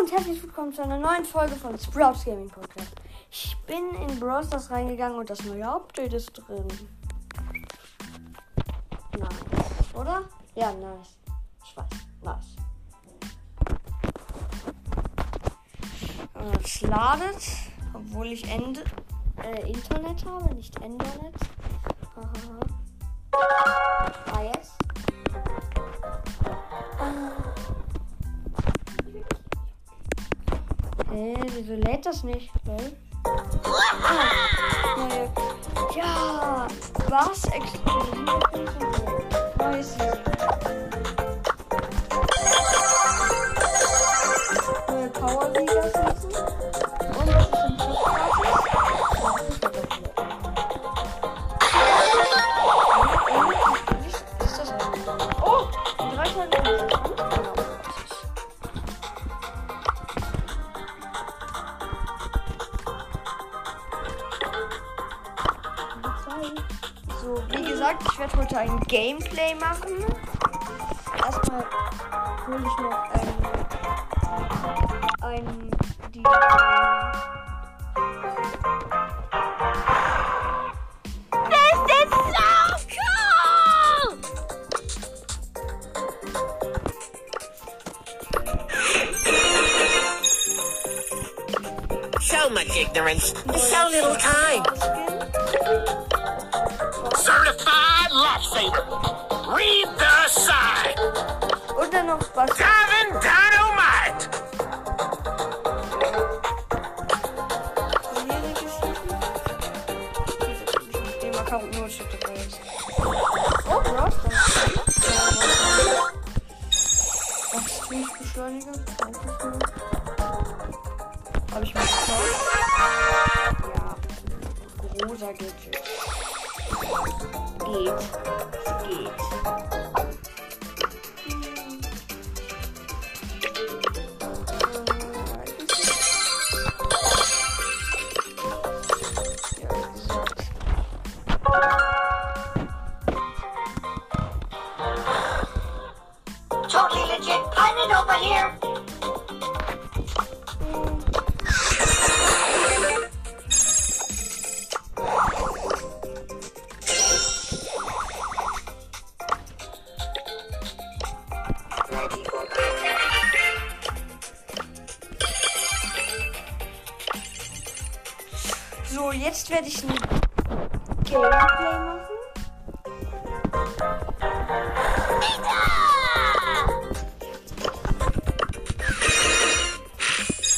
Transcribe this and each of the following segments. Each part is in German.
und herzlich willkommen zu einer neuen Folge von Sprouts Gaming Podcast. Ich bin in Brawl Stars reingegangen und das neue Update ist drin. Nice, oder? Ja, nice. Ich weiß, nice. Äh, Es ladet, obwohl ich Ende, äh, Internet habe, nicht Endernet. Hahaha. Ah, jetzt? Hä, wieso lädt das nicht? Hä? Ah, neue. Ja, was? Exklusive Neues Gameplay machen. Erstmal hole ich noch ähm, ein, die. This is so cool! So much ignorance, so little time. Und dann Jetzt werde ich ein Gameplay machen.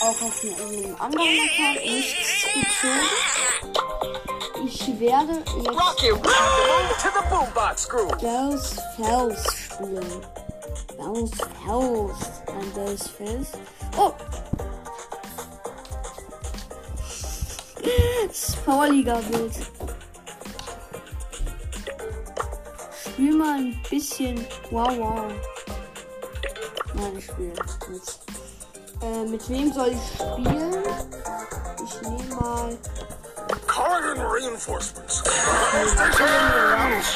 Auch auf einem anderen Account, nichts bezogen. Ich werde jetzt. Bells Fels spielen. Bells Fels. Ein Bells Fels. Oh! Das Powerliga-Bild. Spiel mal ein bisschen. Wow, wow. Nein, ich spiele mit. Äh, mit wem soll ich spielen? Ich nehme mal. Calling in reinforcements.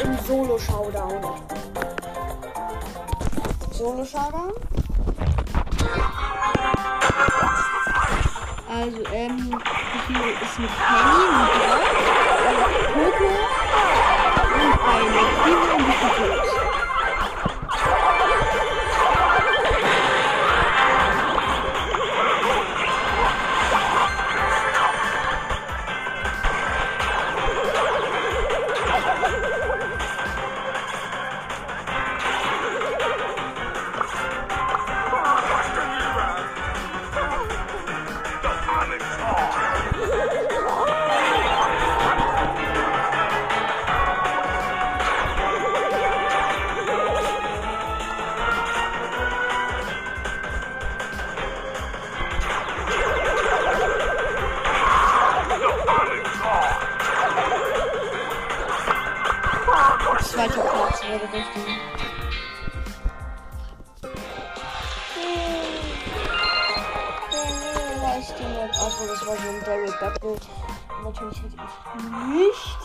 Im Solo-Showdown. Solo-Showdown? Also, ähm, hier ist mit Penny, mit Brock, äh, Coco und eine Kiwi und die Pilz. Richtig. Achso, das war so ein Daryl Battle. Natürlich hätte ich nicht.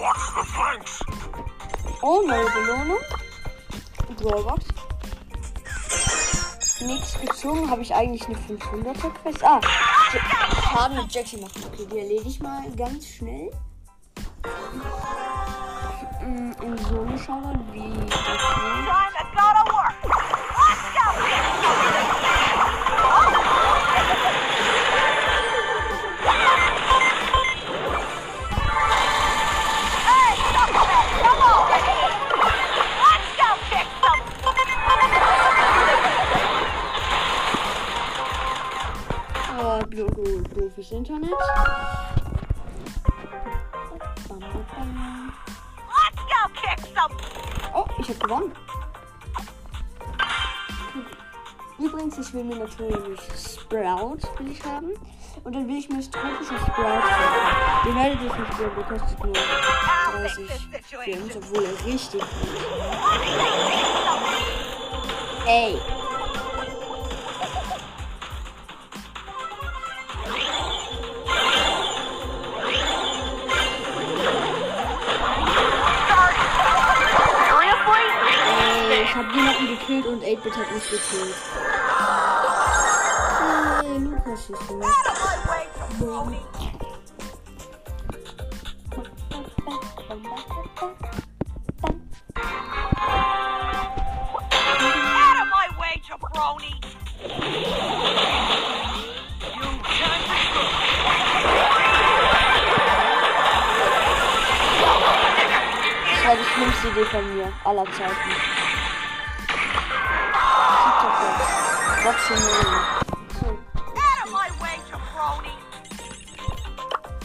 Watch the flanks. Oh, neue Belohnung. Brawlbox. nichts gezogen. Habe ich eigentlich eine 500er Quest? Ah, Schaden mit Jackie machen. Okay, die erledige ich mal ganz schnell. In so eine Showdown wie das hier. Time has gotta work. Ich habe gewonnen. Übrigens, ich will mir natürlich Sprout will ich haben. Und dann will ich mir das tropische Sprout kaufen. Ihr werdet es nicht sehen, der kostet nur 30 Gems, obwohl er richtig ist. Ey, gekillt und 8-Bit hat mich gekillt. Ey, Lukas ist so. Das war die schlimmste Idee von mir aller Zeiten.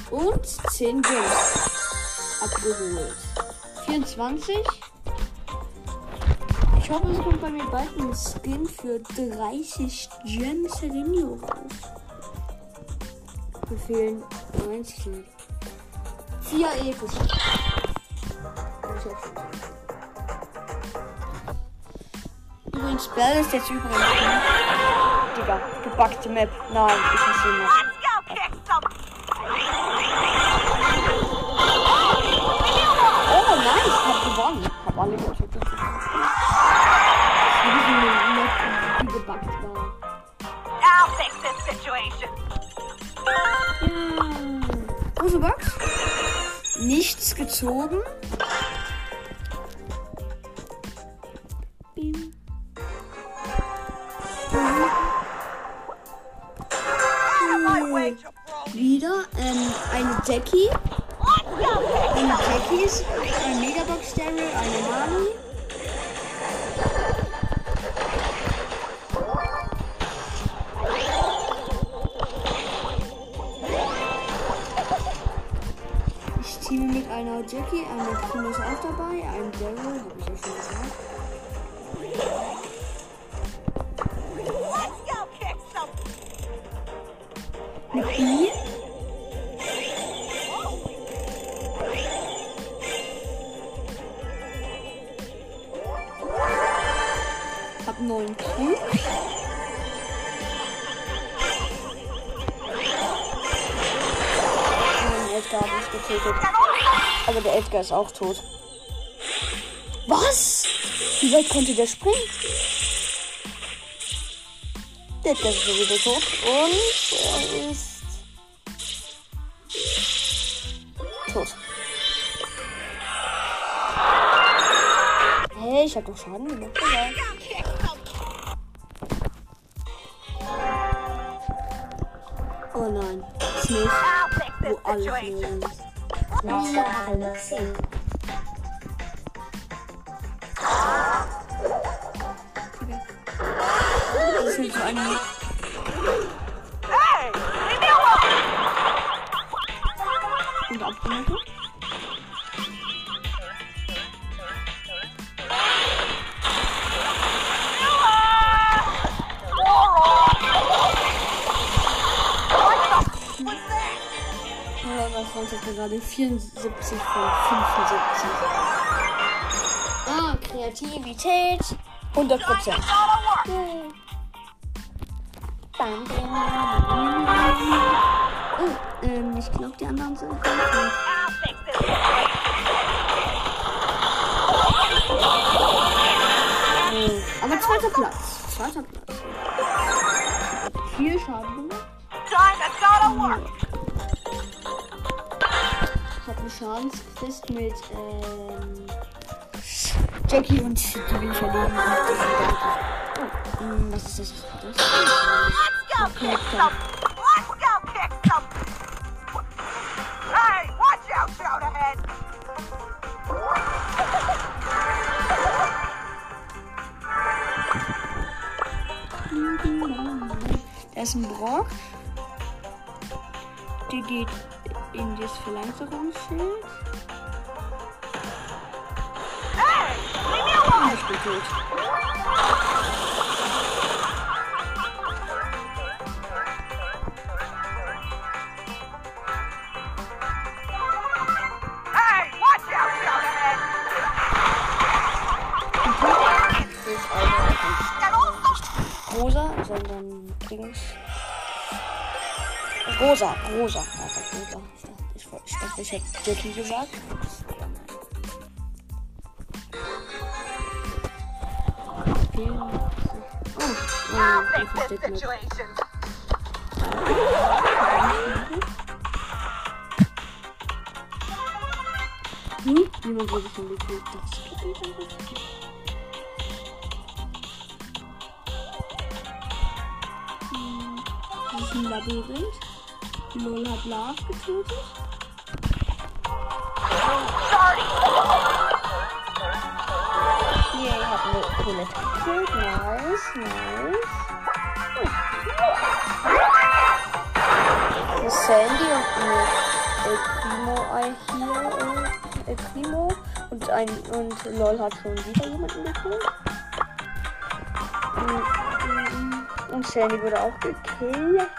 Und 10 Gems abgeholt. 24. Ich hoffe, es kommt bei mir bald ein Skin für 30 Gems Serenio raus. Mir fehlen 19. 4 epische. Übrigens, Bell ist jetzt übrigens. Digga, gebackte Map. Nein, ich go kick some. Oh, nice, ich hab gewonnen. Hab alle gecheckt. dass ich. Die gebackt war. I'll fix this situation. Ja. Große Box. Nichts gezogen. Ähm, eine Jackie. Eine Jackie ist ein Megabox Daryl, eine Nani. Ich teame mit einer Jackie, einer Kino ist auch dabei, ein Daryl, hab ich ja schon gesagt. Getötet. Aber der Edgar ist auch tot. Was? Wie weit konnte der springen? Der Edgar ist sowieso tot. Und er ist tot. Hey, ich hab doch Schaden gemacht. Oh nein. Smith, I'll fix wo alles nur ist. Look see. Das ist halt so eine. Gerade? 74 von 75. Ah, Kreativität. 100 Prozent. Bam. Oh, ähm, ich glaube, die anderen sind. situation. Nee, aber zweiter Platz. Zweiter Platz. viel Schaden gemacht. Schadensquest mit ähm, Jackie und die will ich erleben. Und die sind Oh, ähm, was ist das? das? Let's go. Let's go kick some. Hey, watch out, shout ahead. Da ist ein Brock. Die geht in das Verlangsamungsschild. Hey, ich bin tot. Hey, watch. Get also Rosa, sondern Dings. Rosa, Rosa. Ja, Rosa. Dachte, ich, hätte Jackie gesagt. Oh, I'll oh, fix das this steht mit. situation. Hm? Niemand wurde schon gekillt. Das geht nicht einfach. Hm, Das ist ein Labyrinth. Lol hat Love getötet. Yay, hat eine coole Taktik. Nice, nice. Sandy und El Primo hier. Äh, El Primo. Und, ein, und LOL hat schon wieder jemanden gekillt. Mm, Und Sandy wurde auch gekillt.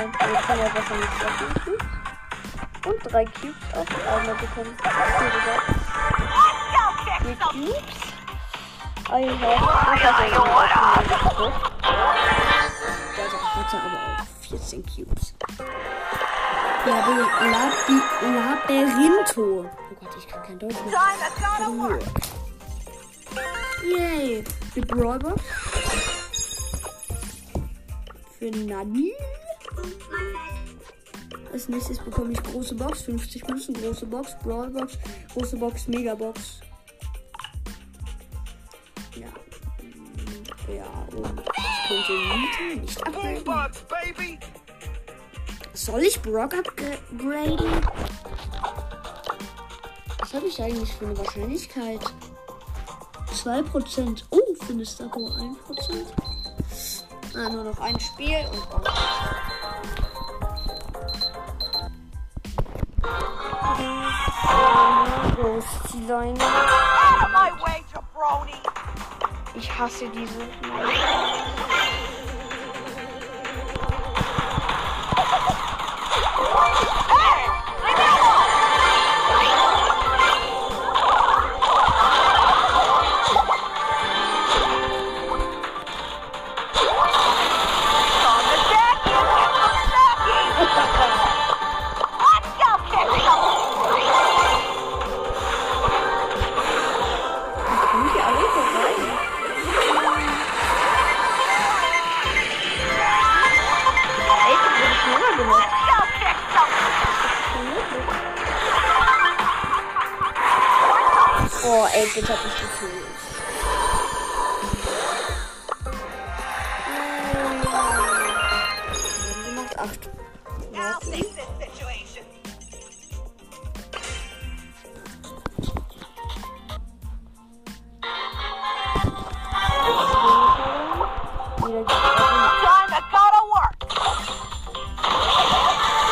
Oh nein, jetzt haben wir wahrscheinlich zwei Cubes. Und drei Cubes auf einmal bekommen. Vier. Cubes. Ich ja auch geguckt. Also, ich hatte aber auch 14 Cubes. Laby Laby Labyrintho. Oh Gott, ich kann kein Deutsch mehr. Yay! Für Brawler. Für Nani. Als nächstes bekomme ich große Box, 50 Münzen, große Box, Brawl Box, große Box, Megabox. Ja. mm, Ja, und ich könnte Nita nicht upgraden. Soll ich Brock upgraden? Was habe ich eigentlich für eine Wahrscheinlichkeit? 2%. Oh, für eine Star Power 1%. Ah, nur noch ein Spiel und dann. Ist die Leine? Ich hasse diese. Oh, ey, bitte hat